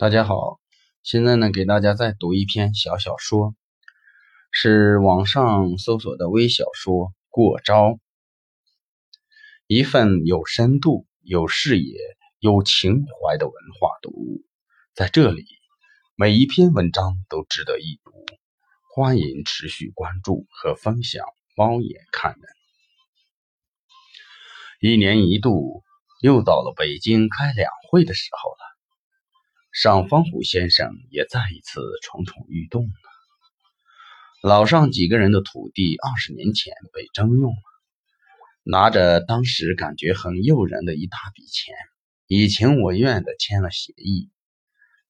大家好，现在呢给大家再读一篇小小说，是网上搜索的微小说《过招》，一份有深度、有视野、有情怀的文化读物，在这里，每一篇文章都值得一读，欢迎持续关注和分享。猫眼看人，一年一度，又到了北京开两会的时候。尚。方虎先生也再一次蠢蠢欲动了。老上几个人的土地，二十年前被征用了，拿着当时感觉很诱人的一大笔钱，以情我愿的签了协议。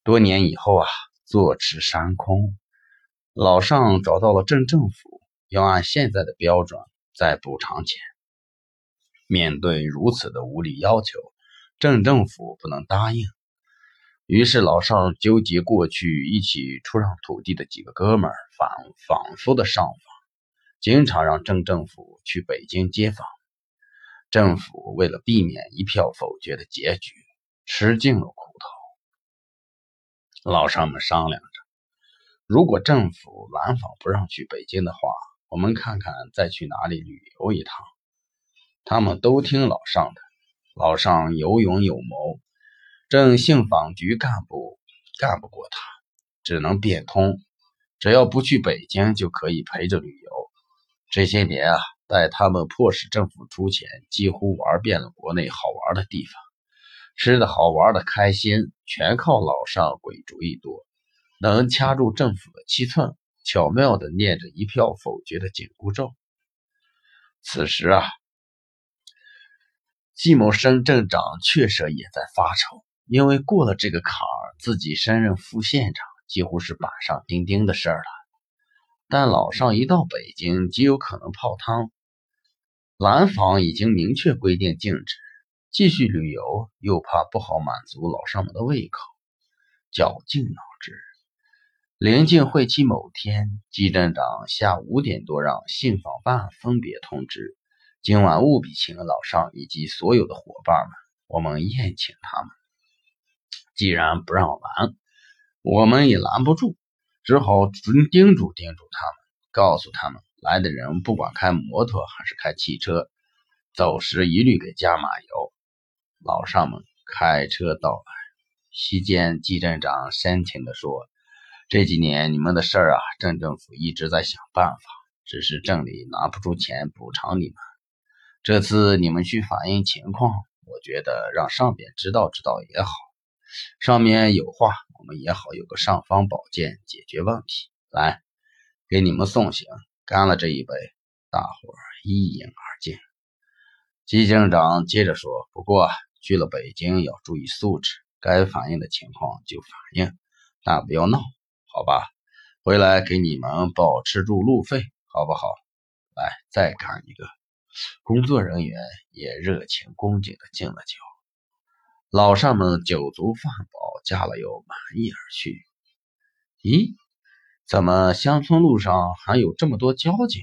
多年以后啊，坐吃山空。老上找到了镇政府，要按现在的标准再补偿钱。面对如此的无理要求，镇政府不能答应。于是老邵纠结过去一起出让土地的几个哥们儿，反反复的上访，经常让镇政府去北京接访。政府为了避免一票否决的结局，吃尽了苦头。老邵们商量着，如果政府拦访不让去北京的话，我们看看再去哪里旅游一趟。他们都听老尚的，老尚有勇有谋。镇信访局干部干不过他，只能变通，只要不去北京就可以陪着旅游。这些年啊，带他们迫使政府出钱，几乎玩遍了国内好玩的地方，吃的好玩的开心，全靠老上鬼主意多，能掐住政府的七寸，巧妙地念着一票否决的紧箍咒。此时啊，季某生镇长确实也在发愁。因为过了这个坎儿，自己升任副县长几乎是板上钉钉的事儿了。但老尚一到北京，极有可能泡汤。蓝坊已经明确规定禁止继续旅游，又怕不好满足老尚们的胃口，绞尽脑汁。临近会期某天，季镇长下午五点多让信访办分别通知，今晚务必请老尚以及所有的伙伴们，我们宴请他们。既然不让拦，我们也拦不住，只好叮叮嘱叮嘱他们，告诉他们来的人不管开摩托还是开汽车，走时一律给加马油。老上们开车到来，席间季镇长深情地说：“这几年你们的事儿啊，镇政府一直在想办法，只是镇里拿不出钱补偿你们。这次你们去反映情况，我觉得让上边知道知道也好。”上面有话，我们也好有个尚方宝剑解决问题。来，给你们送行，干了这一杯，大伙儿一饮而尽。季警长接着说：“不过去了北京要注意素质，该反映的情况就反映，但不要闹，好吧？回来给你们报吃住路费，好不好？来，再干一个。”工作人员也热情恭敬的敬了酒。老尚们酒足饭饱，驾了又，满意而去。咦，怎么乡村路上还有这么多交警？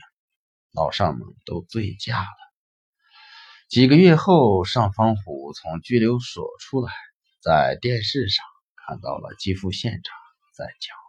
老尚们都醉驾了。几个月后，尚方虎从拘留所出来，在电视上看到了季副县长在讲。